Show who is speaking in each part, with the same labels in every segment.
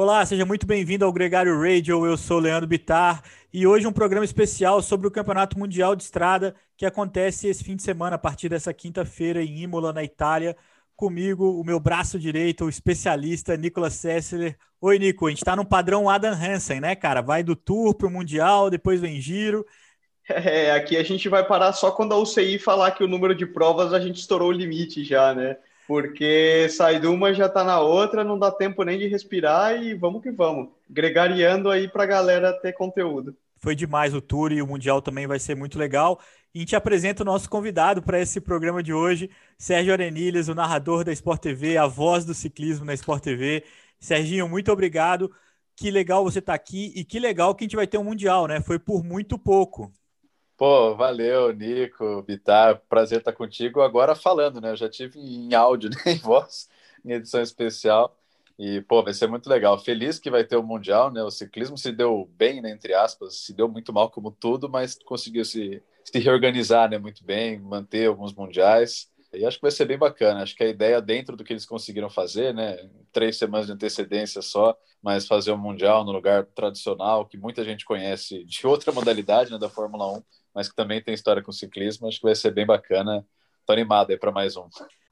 Speaker 1: Olá, seja muito bem-vindo ao Gregário Radio. Eu sou Leandro Bitar e hoje um programa especial sobre o Campeonato Mundial de Estrada que acontece esse fim de semana, a partir dessa quinta-feira em Imola, na Itália. Comigo, o meu braço direito, o especialista Nicolas Sessler. Oi, Nico, a gente está no padrão Adam Hansen, né, cara? Vai do Tour para o Mundial, depois vem giro.
Speaker 2: É, aqui a gente vai parar só quando a UCI falar que o número de provas a gente estourou o limite já, né? Porque sai de uma já tá na outra, não dá tempo nem de respirar e vamos que vamos. Gregariando aí pra galera ter conteúdo.
Speaker 1: Foi demais o tour e o Mundial também vai ser muito legal. E a gente apresenta o nosso convidado para esse programa de hoje, Sérgio Arenilhas, o narrador da Sport TV, a voz do ciclismo na Sport TV. Serginho, muito obrigado. Que legal você estar tá aqui e que legal que a gente vai ter um Mundial, né? Foi por muito pouco.
Speaker 3: Pô, valeu, Nico, Bitar, prazer estar contigo. Agora falando, né? Eu já tive em áudio, né? em voz, em edição especial. E, pô, vai ser muito legal. Feliz que vai ter o Mundial, né? O ciclismo se deu bem, né, entre aspas, se deu muito mal como tudo, mas conseguiu se, se reorganizar, né, muito bem, manter alguns mundiais. E acho que vai ser bem bacana. Acho que a ideia, dentro do que eles conseguiram fazer, né, três semanas de antecedência só, mas fazer o um Mundial no lugar tradicional, que muita gente conhece de outra modalidade, né, da Fórmula 1, mas que também tem história com ciclismo. Acho que vai ser bem bacana. Tô animado aí para mais um.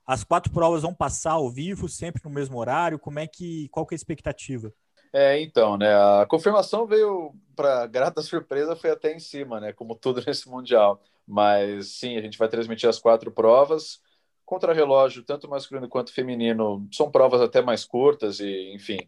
Speaker 1: As quatro provas vão passar ao vivo, sempre no mesmo horário. Como é que, qual que é a expectativa?
Speaker 3: É, então, né? A confirmação veio para grata surpresa, foi até em cima, né? Como tudo nesse mundial. Mas sim, a gente vai transmitir as quatro provas. Contra-relógio, tanto masculino quanto feminino, são provas até mais curtas e, enfim,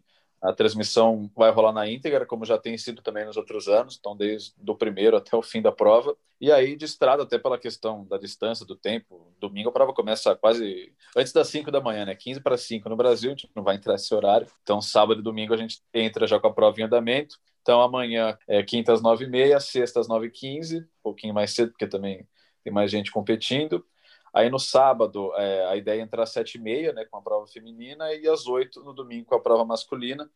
Speaker 3: a transmissão vai rolar na íntegra, como já tem sido também nos outros anos, então desde o primeiro até o fim da prova. E aí de estrada, até pela questão da distância, do tempo, domingo a prova começa quase antes das 5 da manhã, né? 15 para 5 no Brasil, a gente não vai entrar esse horário. Então sábado e domingo a gente entra já com a prova em andamento. Então amanhã é quinta às 9h30, sexta às 9h15, um pouquinho mais cedo, porque também tem mais gente competindo. Aí no sábado, é, a ideia é entrar às sete e meia, né, com a prova feminina, e às oito no domingo com a prova masculina,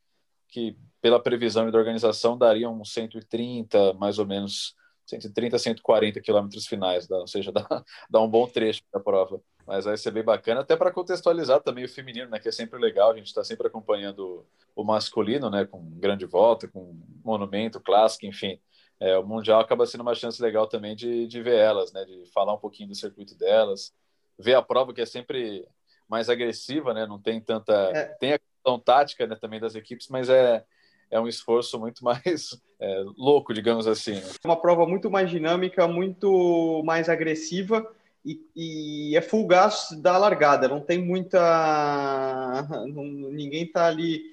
Speaker 3: que pela previsão da organização daria uns 130, mais ou menos, 130, 140 quilômetros finais, dá, ou seja, dá, dá um bom trecho da prova. Mas vai ser bem bacana, até para contextualizar também o feminino, né, que é sempre legal, a gente está sempre acompanhando o masculino, né, com grande volta, com monumento, clássico, enfim é, o Mundial acaba sendo uma chance legal também de, de ver elas, né? De falar um pouquinho do circuito delas, ver a prova que é sempre mais agressiva, né? Não tem tanta... É. Tem a questão tática né, também das equipes, mas é, é um esforço muito mais é, louco, digamos assim. Né?
Speaker 2: Uma prova muito mais dinâmica, muito mais agressiva e, e é full gas da largada. Não tem muita... Não, ninguém tá ali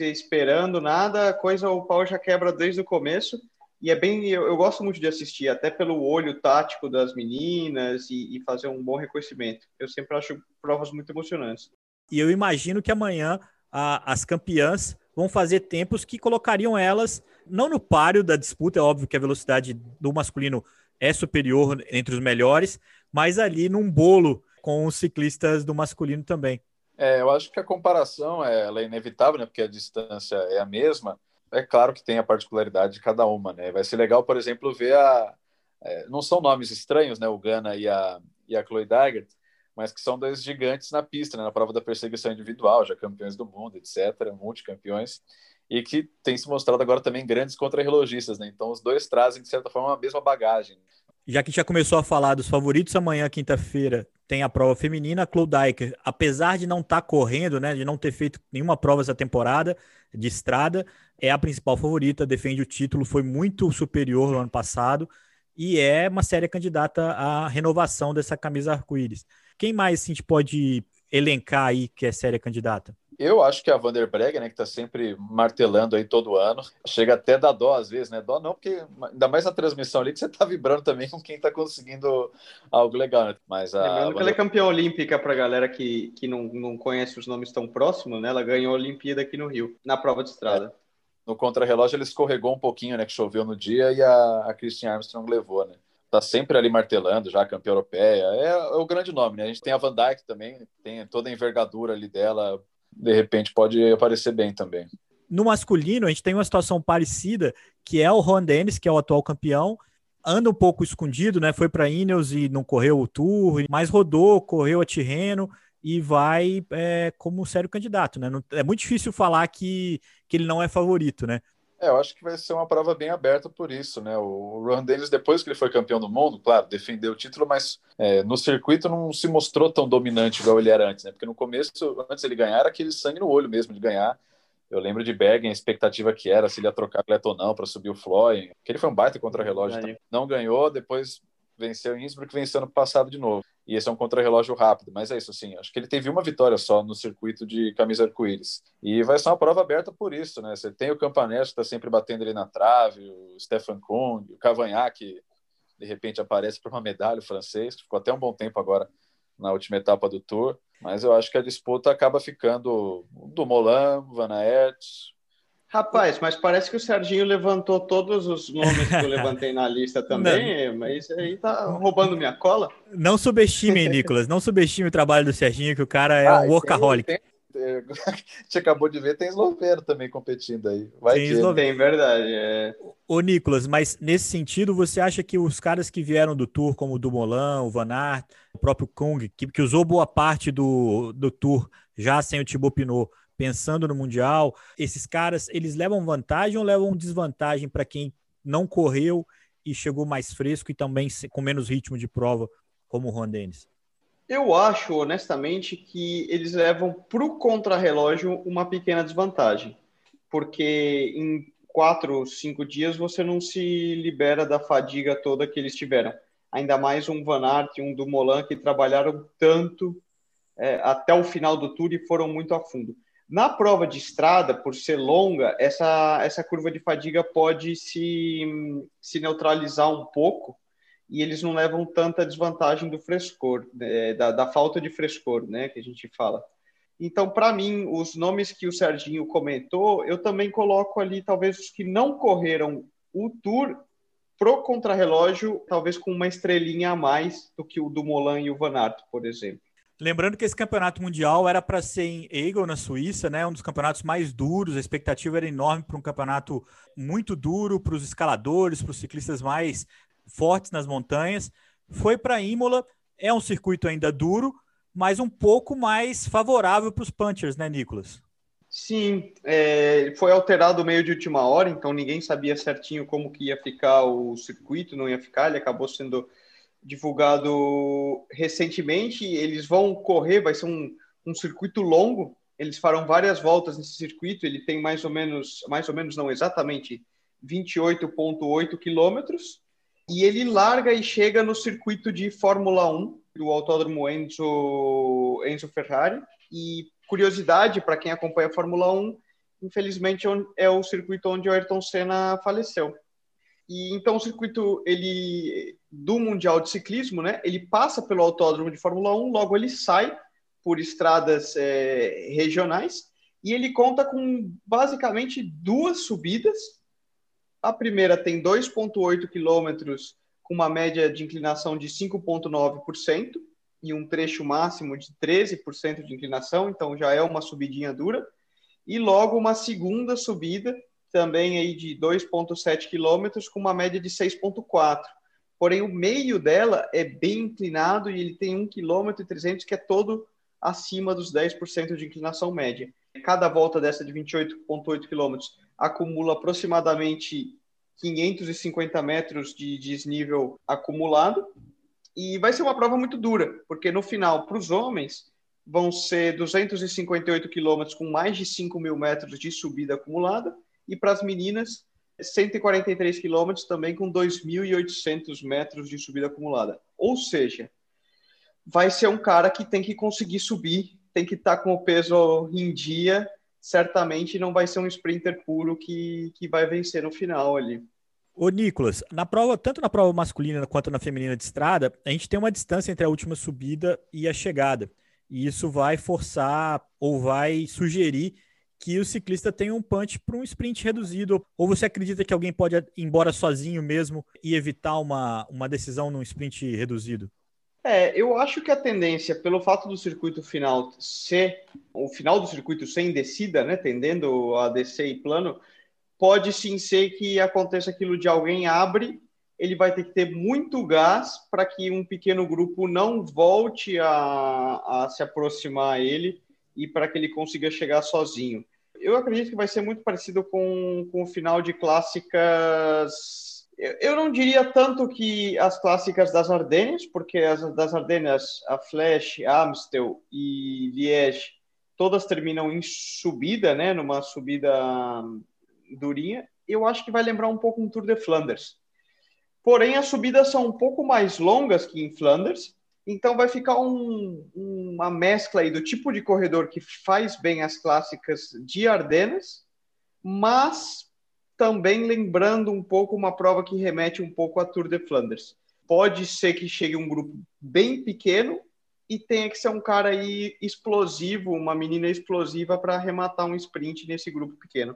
Speaker 2: esperando nada, a coisa o pau já quebra desde o começo e é bem, eu, eu, gosto muito de assistir, até pelo olho tático das meninas e, e, fazer um bom reconhecimento. Eu sempre acho provas muito emocionantes.
Speaker 1: E eu imagino que amanhã a, as campeãs vão fazer tempos que colocariam elas não no páreo da disputa, é óbvio que a velocidade do masculino é superior entre os melhores, mas ali num bolo com os ciclistas do masculino também.
Speaker 3: É, eu acho que a comparação é, ela é inevitável, né, porque a distância é a mesma, é claro que tem a particularidade de cada uma, né? Vai ser legal, por exemplo, ver a. É, não são nomes estranhos, né? O Gana e a, e a Chloe Daggett, mas que são dois gigantes na pista, né? na prova da perseguição individual, já campeões do mundo, etc., multicampeões, e que tem se mostrado agora também grandes contra-relogistas, né? Então os dois trazem, de certa forma, a mesma bagagem.
Speaker 1: Já que já começou a falar dos favoritos, amanhã, quinta-feira, tem a prova feminina. A Chloe Dyker, apesar de não estar tá correndo, né, de não ter feito nenhuma prova essa temporada de estrada, é a principal favorita, defende o título, foi muito superior no ano passado e é uma séria candidata à renovação dessa camisa arco-íris. Quem mais assim, a gente pode elencar aí que é séria candidata?
Speaker 3: Eu acho que a Vanderbreg, né, que está sempre martelando aí todo ano, chega até da dó às vezes, né? Dó não, porque ainda mais na transmissão ali que você está vibrando também com quem está conseguindo algo legal, né?
Speaker 2: Mas a Lembrando que ela é campeã olímpica para a galera que, que não, não conhece os nomes tão próximos, né? Ela ganhou a Olimpíada aqui no Rio, na prova de estrada. É
Speaker 3: no contrarrelógio ele escorregou um pouquinho, né? Que choveu no dia e a, a Christian Armstrong levou, né? Tá sempre ali martelando, já campeã europeia. É, é, o grande nome, né? A gente tem a Van Dyke também, tem toda a envergadura ali dela. De repente pode aparecer bem também.
Speaker 1: No masculino, a gente tem uma situação parecida, que é o Ron Dennis, que é o atual campeão, anda um pouco escondido, né? Foi para Ineos e não correu o Tour, mas rodou, correu a Tirreno e vai é, como sério candidato, né? é muito difícil falar que, que ele não é favorito, né?
Speaker 3: É, eu acho que vai ser uma prova bem aberta por isso, né? O Ron Dennis, depois que ele foi campeão do mundo, claro, defendeu o título, mas é, no circuito não se mostrou tão dominante igual ele era antes, né? Porque no começo, antes ele ganhar, era aquele sangue no olho mesmo de ganhar. Eu lembro de Bergen, a expectativa que era se ele ia trocar atleta ou não para subir o Floyd, que ele foi um baita contra-relógio. Não ganhou, depois venceu em Innsbruck, venceu no passado de novo. E esse é um contra-relógio rápido, mas é isso, assim, acho que ele teve uma vitória só no circuito de camisa arco-íris. E vai ser uma prova aberta por isso, né? Você tem o Campanese que está sempre batendo ali na trave, o Stefan Kung, o Cavagnac, que de repente aparece para uma medalha, o francês, que ficou até um bom tempo agora na última etapa do Tour. Mas eu acho que a disputa acaba ficando do Molan, Van Aert,
Speaker 2: Rapaz, mas parece que o Serginho levantou todos os nomes que eu levantei na lista também, não. mas aí tá roubando minha cola.
Speaker 1: Não subestime, Nicolas, não subestime o trabalho do Serginho, que o cara é ah, um workaholic. Tem,
Speaker 3: tem, a gente acabou de ver, tem esloveno também competindo aí. Vai
Speaker 2: tem esloveno. Tem, verdade. É.
Speaker 1: Ô, Nicolas, mas nesse sentido, você acha que os caras que vieram do Tour, como o Dumoulin, o Van Aert, o próprio Kung, que, que usou boa parte do, do Tour já sem o Thibaut Pinot, pensando no Mundial, esses caras, eles levam vantagem ou levam desvantagem para quem não correu e chegou mais fresco e também com menos ritmo de prova, como o Juan Dennis?
Speaker 2: Eu acho, honestamente, que eles levam para o contrarrelógio uma pequena desvantagem, porque em quatro, cinco dias você não se libera da fadiga toda que eles tiveram. Ainda mais um Van Aert e um Dumoulin que trabalharam tanto é, até o final do tour e foram muito a fundo. Na prova de estrada, por ser longa, essa, essa curva de fadiga pode se, se neutralizar um pouco e eles não levam tanta desvantagem do frescor, né, da, da falta de frescor, né, que a gente fala. Então, para mim, os nomes que o Serginho comentou, eu também coloco ali, talvez, os que não correram o Tour pro contrarrelógio, talvez com uma estrelinha a mais do que o do Molan e o Van Aert, por exemplo.
Speaker 1: Lembrando que esse campeonato mundial era para ser em Eagle, na Suíça, né? Um dos campeonatos mais duros. A expectativa era enorme para um campeonato muito duro para os escaladores, para os ciclistas mais fortes nas montanhas. Foi para Imola. É um circuito ainda duro, mas um pouco mais favorável para os punchers, né, Nicolas?
Speaker 2: Sim, é, foi alterado meio de última hora, então ninguém sabia certinho como que ia ficar o circuito, não ia ficar. Ele acabou sendo divulgado recentemente. Eles vão correr, vai ser um, um circuito longo. Eles farão várias voltas nesse circuito. Ele tem mais ou menos, mais ou menos não exatamente, 28,8 quilômetros. E ele larga e chega no circuito de Fórmula 1 do Autódromo Enzo, Enzo Ferrari. E curiosidade para quem acompanha a Fórmula 1, infelizmente é o circuito onde o Ayrton Senna faleceu. E então o circuito ele do Mundial de Ciclismo, né? Ele passa pelo Autódromo de Fórmula 1, logo ele sai por estradas é, regionais e ele conta com basicamente duas subidas. A primeira tem 2,8 quilômetros com uma média de inclinação de 5,9% e um trecho máximo de 13% de inclinação, então já é uma subidinha dura. E logo uma segunda subida também aí de 2,7 quilômetros com uma média de 6,4. Porém, o meio dela é bem inclinado e ele tem 1,3 km que é todo acima dos 10% de inclinação média. Cada volta dessa de 28,8 km acumula aproximadamente 550 metros de desnível acumulado. E vai ser uma prova muito dura, porque no final, para os homens, vão ser 258 quilômetros com mais de 5 mil metros de subida acumulada e para as meninas 143 quilômetros também com 2.800 metros de subida acumulada. Ou seja, vai ser um cara que tem que conseguir subir, tem que estar tá com o peso em dia, certamente não vai ser um sprinter puro que, que vai vencer no final ali.
Speaker 1: Ô, Nicolas, na prova, tanto na prova masculina quanto na feminina de estrada, a gente tem uma distância entre a última subida e a chegada. E isso vai forçar ou vai sugerir que o ciclista tem um punch para um sprint reduzido? Ou você acredita que alguém pode ir embora sozinho mesmo e evitar uma, uma decisão num sprint reduzido?
Speaker 2: É, eu acho que a tendência, pelo fato do circuito final ser o final do circuito sem descida, né, tendendo a descer e plano, pode sim ser que aconteça aquilo de alguém abre ele vai ter que ter muito gás para que um pequeno grupo não volte a, a se aproximar a ele e para que ele consiga chegar sozinho. Eu acredito que vai ser muito parecido com, com o final de clássicas. Eu não diria tanto que as clássicas das Ardennes, porque as das Ardennes, a Flash, Amstel e Liège, todas terminam em subida, né, numa subida durinha. Eu acho que vai lembrar um pouco um Tour de Flanders. Porém, as subidas são um pouco mais longas que em Flanders, então vai ficar um, uma mescla aí do tipo de corredor que faz bem as clássicas de Ardenas, mas também lembrando um pouco uma prova que remete um pouco a Tour de Flanders. Pode ser que chegue um grupo bem pequeno e tenha que ser um cara aí explosivo, uma menina explosiva para arrematar um sprint nesse grupo pequeno.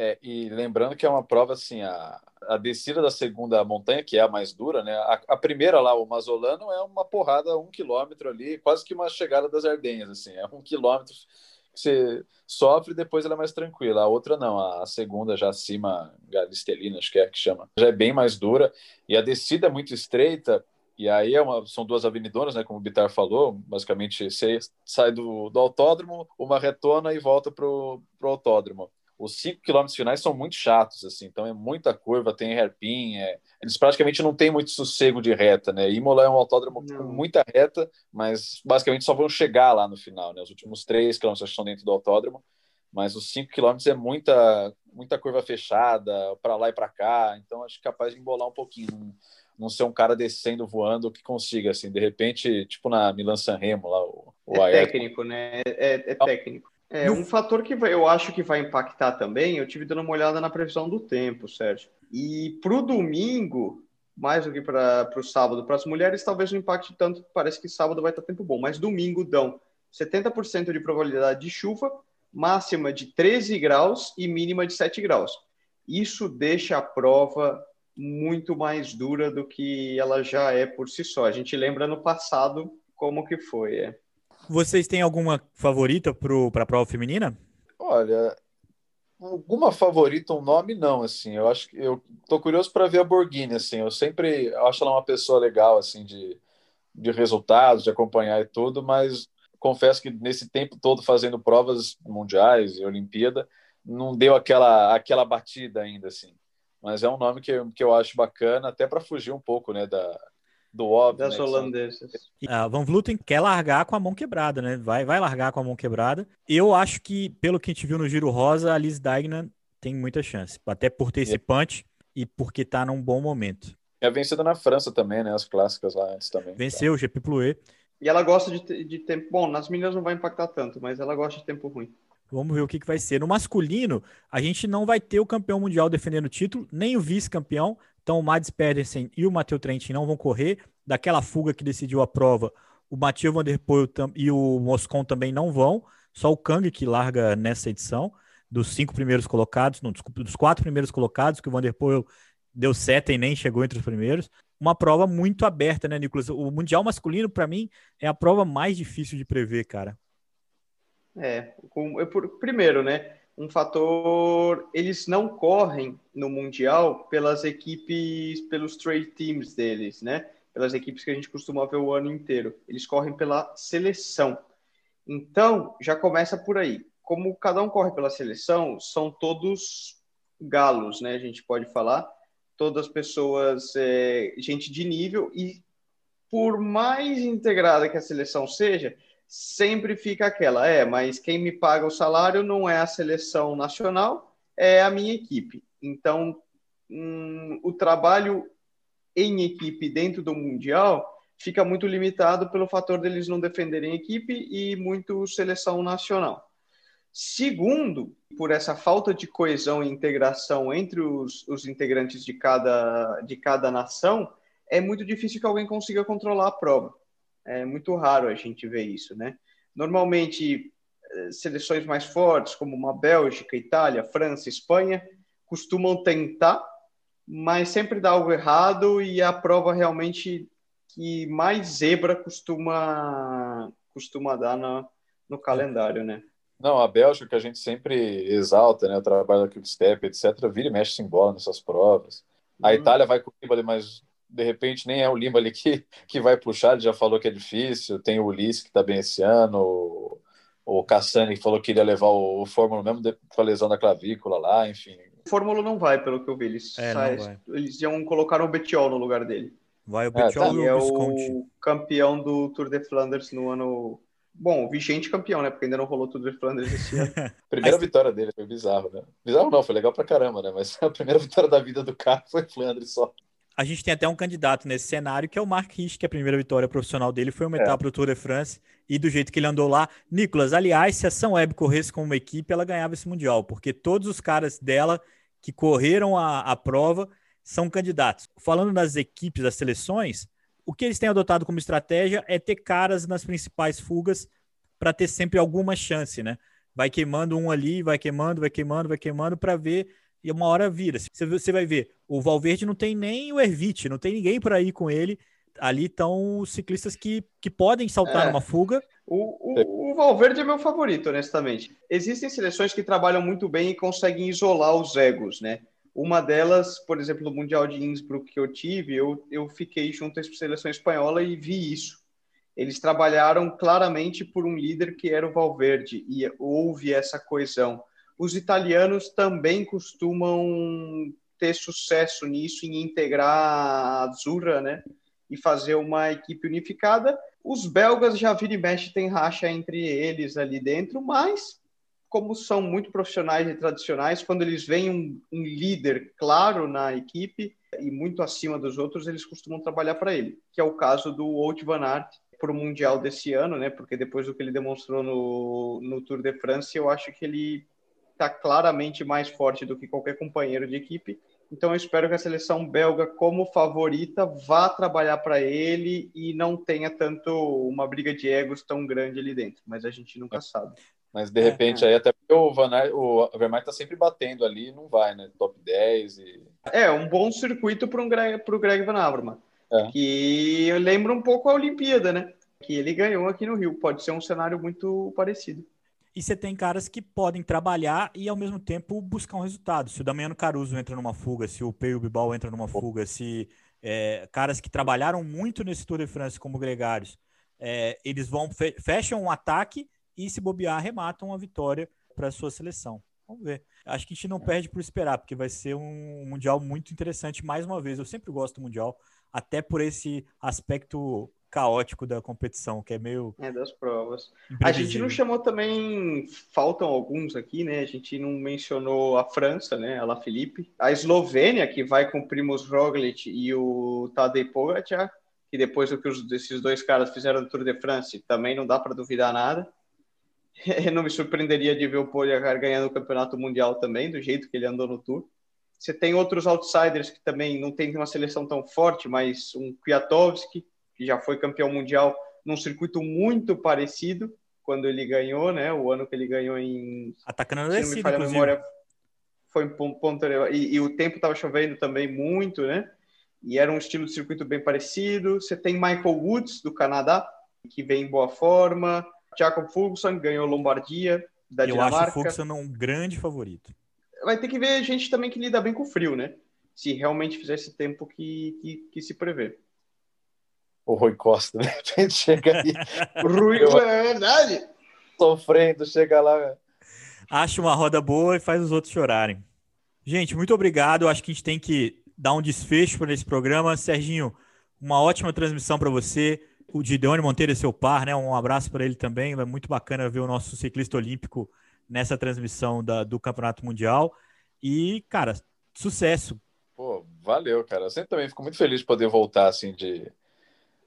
Speaker 3: É, e lembrando que é uma prova assim, a, a descida da segunda montanha, que é a mais dura, né? A, a primeira lá, o Mazolano, é uma porrada um quilômetro ali, quase que uma chegada das Ardenhas, assim, é um quilômetro que você sofre e depois ela é mais tranquila. A outra não, a, segunda já acima, Galistelina, acho que é que chama, já é bem mais dura e a descida é muito estreita. E aí é uma, são duas avenidonas, né? Como o Bitar falou, basicamente você sai do, do autódromo, uma retona e volta para o autódromo os cinco quilômetros finais são muito chatos, assim, então é muita curva, tem hairpin, é... eles praticamente não têm muito sossego de reta, né? Imola é um autódromo não. com muita reta, mas basicamente só vão chegar lá no final, né? Os últimos três quilômetros estão dentro do autódromo, mas os cinco quilômetros é muita, muita curva fechada, para lá e para cá, então acho capaz de embolar um pouquinho, não, ser um cara descendo, voando, que consiga, assim, de repente, tipo na Milan Sanremo lá, o,
Speaker 2: o é técnico, né? É, é técnico. É, um fator que eu acho que vai impactar também, eu tive dando uma olhada na previsão do tempo, Sérgio. E para o domingo, mais do que para o sábado, para as mulheres talvez não impacte tanto, parece que sábado vai estar tempo bom, mas domingo dão 70% de probabilidade de chuva, máxima de 13 graus e mínima de 7 graus. Isso deixa a prova muito mais dura do que ela já é por si só. A gente lembra no passado como que foi, é.
Speaker 1: Vocês têm alguma favorita para a prova feminina?
Speaker 3: Olha, alguma favorita, um nome não, assim. Eu acho que eu tô curioso para ver a Borghini, assim. Eu sempre acho ela uma pessoa legal, assim, de, de resultados, de acompanhar e tudo, mas confesso que nesse tempo todo fazendo provas mundiais e Olimpíada, não deu aquela aquela batida ainda, assim. Mas é um nome que, que eu acho bacana, até para fugir um pouco, né, da, do óbvio.
Speaker 2: Das né, holandesas.
Speaker 1: A ah, Van Vluten quer largar com a mão quebrada, né? Vai, vai largar com a mão quebrada. Eu acho que, pelo que a gente viu no Giro Rosa, a Liz Dagnan tem muita chance. Até por ter esse punch e porque tá num bom momento.
Speaker 3: É vencida na França também, né? As clássicas lá antes também.
Speaker 1: Venceu o GP Plouet.
Speaker 2: E ela gosta de, de tempo. Bom, nas meninas não vai impactar tanto, mas ela gosta de tempo ruim.
Speaker 1: Vamos ver o que, que vai ser. No masculino, a gente não vai ter o campeão mundial defendendo o título, nem o vice-campeão. Então, o Mads Pedersen e o Matheus Trentin não vão correr. Daquela fuga que decidiu a prova, o Mathieu Van Der Poel e o Moscon também não vão. Só o Kang que larga nessa edição. Dos cinco primeiros colocados, não, desculpa, dos quatro primeiros colocados, que o Van Der Poel deu sete e nem chegou entre os primeiros. Uma prova muito aberta, né, Nicolas? O Mundial Masculino, para mim, é a prova mais difícil de prever, cara.
Speaker 2: É, com, primeiro, né? um fator. Eles não correm no Mundial pelas equipes, pelos trade teams deles, né? Pelas equipes que a gente costuma ver o ano inteiro. Eles correm pela seleção. Então, já começa por aí. Como cada um corre pela seleção, são todos galos, né? A gente pode falar. Todas pessoas, é, gente de nível. E por mais integrada que a seleção seja, sempre fica aquela, é, mas quem me paga o salário não é a seleção nacional, é a minha equipe. Então, hum, o trabalho em equipe dentro do Mundial fica muito limitado pelo fator deles não defenderem equipe e muito seleção nacional. Segundo, por essa falta de coesão e integração entre os, os integrantes de cada, de cada nação, é muito difícil que alguém consiga controlar a prova. É muito raro a gente ver isso, né? Normalmente, eh, seleções mais fortes, como uma Bélgica, Itália, França, Espanha, costumam tentar, mas sempre dá algo errado e a prova realmente que mais zebra costuma, costuma dar no, no calendário, né?
Speaker 3: Não, a Bélgica que a gente sempre exalta, né? O trabalho da Quickstep, etc. Vira e mexe sem bola nessas provas. A Itália vai com o Nibali, mas de repente nem é o Nibali que, que vai puxar, ele já falou que é difícil. Tem o Ulisses que está bem esse ano, o, o Cassani que falou que iria levar o, o Fórmula mesmo com a lesão da clavícula lá, enfim.
Speaker 2: O Fórmula não vai, pelo que eu vi. Eles, é, sai, eles iam colocar o Betiol no lugar dele.
Speaker 1: Vai o Betiol é, tá.
Speaker 2: e o Visconti. é o campeão do Tour de Flanders no ano Bom, vigente campeão, né? Porque ainda não rolou tudo de Flanders esse ano.
Speaker 3: primeira Mas... vitória dele foi bizarro, né? Bizarro não, foi legal pra caramba, né? Mas a primeira vitória da vida do carro foi Flanders só.
Speaker 1: A gente tem até um candidato nesse cenário, que é o Mark Rich, que a primeira vitória profissional dele foi uma é. etapa do Tour de France, e do jeito que ele andou lá. Nicolas, aliás, se a São Web corresse como uma equipe, ela ganhava esse Mundial, porque todos os caras dela que correram a, a prova são candidatos. Falando nas equipes, das seleções, o que eles têm adotado como estratégia é ter caras nas principais fugas para ter sempre alguma chance, né? Vai queimando um ali, vai queimando, vai queimando, vai queimando para ver e uma hora vira. Você vai ver, o Valverde não tem nem o Ervite, não tem ninguém para ir com ele. Ali estão os ciclistas que, que podem saltar é. uma fuga.
Speaker 2: O, o, o, Valverde é meu favorito, honestamente. Existem seleções que trabalham muito bem e conseguem isolar os egos, né? Uma delas, por exemplo, no Mundial de Innsbruck que eu tive, eu, eu fiquei junto à seleção espanhola e vi isso. Eles trabalharam claramente por um líder que era o Valverde e houve essa coesão. Os italianos também costumam ter sucesso nisso, em integrar a Azzurra, né? E fazer uma equipe unificada. Os belgas já vira e mexe, tem racha entre eles ali dentro, mas como são muito profissionais e tradicionais, quando eles veem um, um líder claro na equipe e muito acima dos outros, eles costumam trabalhar para ele, que é o caso do Wout van Aert para o Mundial desse ano, né? Porque depois do que ele demonstrou no, no Tour de France, eu acho que ele está claramente mais forte do que qualquer companheiro de equipe. Então eu espero que a seleção belga, como favorita, vá trabalhar para ele e não tenha tanto uma briga de egos tão grande ali dentro. Mas a gente nunca sabe.
Speaker 3: Mas de repente é, é. aí até porque o Van Aert, o Vermaet tá sempre batendo ali, não vai, né? Top 10 e
Speaker 2: É, um bom circuito para um Greg, pro Greg Van Avermaet. É. Que lembra um pouco a Olimpíada, né? Que ele ganhou aqui no Rio. Pode ser um cenário muito parecido.
Speaker 1: E você tem caras que podem trabalhar e ao mesmo tempo buscar um resultado. Se o Damiano Caruso entra numa fuga, se o Peio Bibal entra numa fuga, se é, caras que trabalharam muito nesse Tour de France como gregários, é, eles vão fecham um ataque e se bobear, arrematam a vitória para a sua seleção. Vamos ver. Acho que a gente não perde por esperar, porque vai ser um mundial muito interessante mais uma vez. Eu sempre gosto do mundial, até por esse aspecto caótico da competição, que é meio.
Speaker 2: É, das provas. A gente não chamou também. Faltam alguns aqui, né? A gente não mencionou a França, né? A La Felipe. A Eslovênia, que vai com o Primoz Roglic e o Tadej Pogacar, que depois do que os, esses dois caras fizeram no Tour de France, também não dá para duvidar nada. Eu não me surpreenderia de ver o Pogacar ganhando o campeonato mundial também, do jeito que ele andou no Tour. Você tem outros outsiders que também não tem uma seleção tão forte, mas um Kwiatkowski, que já foi campeão mundial num circuito muito parecido quando ele ganhou, né? O ano que ele ganhou em.
Speaker 1: Atacando a descida, me a memória,
Speaker 2: foi em ponto. E, e o tempo estava chovendo também muito, né? E era um estilo de circuito bem parecido. Você tem Michael Woods, do Canadá, que vem em boa forma. Jacob Fuglsang ganhou Lombardia, da Eu Dinamarca. Eu acho o
Speaker 1: um grande favorito.
Speaker 2: Vai ter que ver gente também que lida bem com o frio, né? Se realmente fizer esse tempo que, que, que se prevê
Speaker 3: o Rui Costa, né? chega aí.
Speaker 2: Rui, é verdade.
Speaker 3: Sofrendo, chega lá.
Speaker 1: Acha uma roda boa e faz os outros chorarem. Gente, muito obrigado. Acho que a gente tem que dar um desfecho para esse programa. Serginho, uma ótima transmissão para você. O Gideone Monteiro é seu par, né? Um abraço para ele também. É muito bacana ver o nosso ciclista olímpico nessa transmissão da, do Campeonato Mundial. E, cara, sucesso.
Speaker 3: Pô, valeu, cara. Eu sempre também fico muito feliz de poder voltar assim de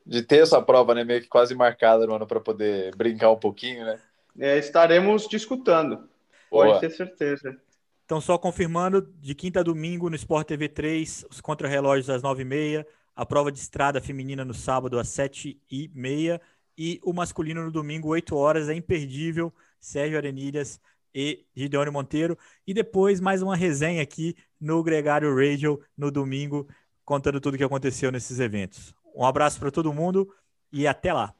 Speaker 3: de ter essa prova, né, meio que quase marcada no ano para poder brincar um pouquinho, né?
Speaker 2: É, estaremos discutando. Pode Boa. ter certeza.
Speaker 1: Então, só confirmando, de quinta a domingo no Sport TV 3, os contrarrelógios às 9h30, a prova de estrada feminina no sábado às 7h30 e o masculino no domingo, 8 horas, é imperdível. Sérgio Arenilhas e Gideone Monteiro. E depois mais uma resenha aqui no Gregário Radio no domingo, contando tudo o que aconteceu nesses eventos. Um abraço para todo mundo e até lá.